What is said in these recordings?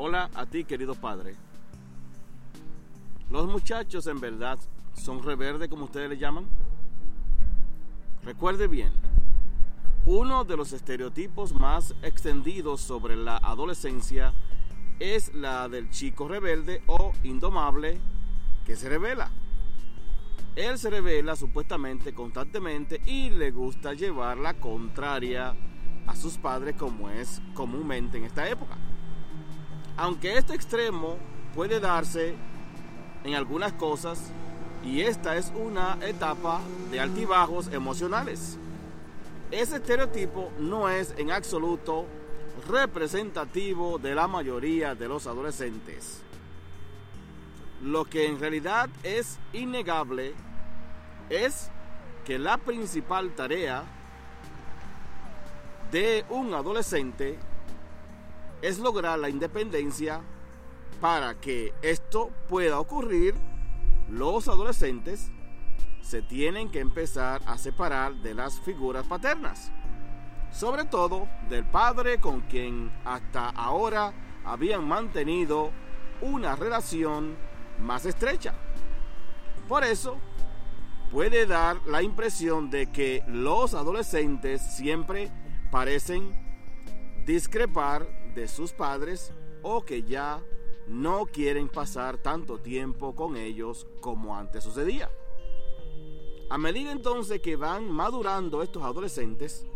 Hola a ti, querido padre. Los muchachos en verdad son reverde como ustedes le llaman. Recuerde bien, uno de los estereotipos más extendidos sobre la adolescencia es la del chico rebelde o indomable que se revela. Él se revela supuestamente constantemente y le gusta llevar la contraria a sus padres como es comúnmente en esta época. Aunque este extremo puede darse en algunas cosas y esta es una etapa de altibajos emocionales. Ese estereotipo no es en absoluto representativo de la mayoría de los adolescentes. Lo que en realidad es innegable es que la principal tarea de un adolescente es lograr la independencia para que esto pueda ocurrir, los adolescentes se tienen que empezar a separar de las figuras paternas, sobre todo del padre con quien hasta ahora habían mantenido una relación más estrecha. Por eso, puede dar la impresión de que los adolescentes siempre parecen discrepar de sus padres o que ya no quieren pasar tanto tiempo con ellos como antes sucedía. A medida entonces que van madurando estos adolescentes,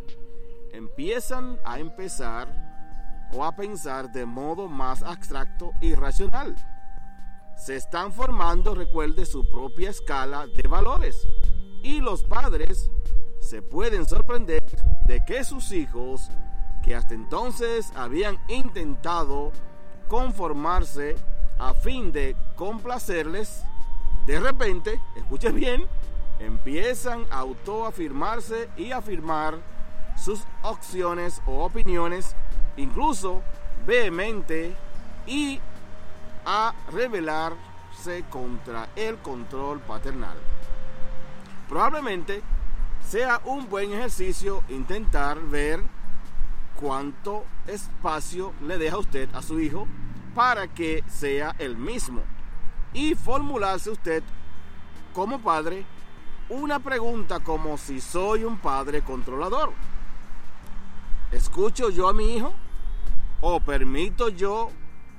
empiezan a empezar o a pensar de modo más abstracto y racional. Se están formando, recuerde, su propia escala de valores. Y los padres se pueden sorprender de que sus hijos que hasta entonces habían intentado conformarse a fin de complacerles, de repente, escuchen bien, empiezan a autoafirmarse y afirmar sus opciones o opiniones, incluso vehemente, y a rebelarse contra el control paternal. Probablemente sea un buen ejercicio intentar ver cuánto espacio le deja usted a su hijo para que sea el mismo. Y formularse usted como padre una pregunta como si soy un padre controlador. ¿Escucho yo a mi hijo? ¿O permito yo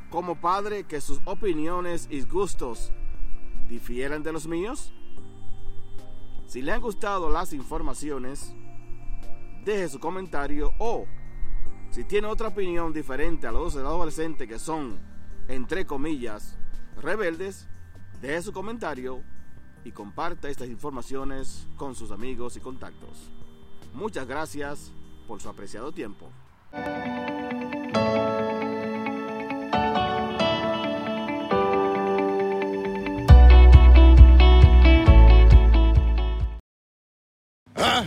como padre que sus opiniones y gustos difieran de los míos? Si le han gustado las informaciones, deje su comentario o si tiene otra opinión diferente a los adolescentes que son, entre comillas, rebeldes, deje su comentario y comparta estas informaciones con sus amigos y contactos. Muchas gracias por su apreciado tiempo.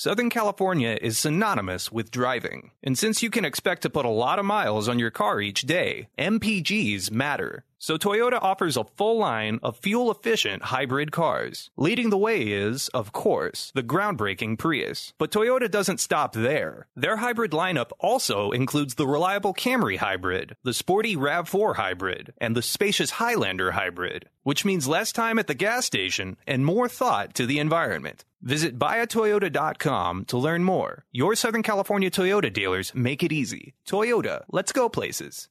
Southern California is synonymous with driving. And since you can expect to put a lot of miles on your car each day, MPGs matter. So Toyota offers a full line of fuel efficient hybrid cars. Leading the way is, of course, the groundbreaking Prius. But Toyota doesn't stop there. Their hybrid lineup also includes the reliable Camry hybrid, the sporty RAV4 hybrid, and the spacious Highlander hybrid, which means less time at the gas station and more thought to the environment. Visit buyatoyota.com to learn more. Your Southern California Toyota dealers make it easy. Toyota, let's go places.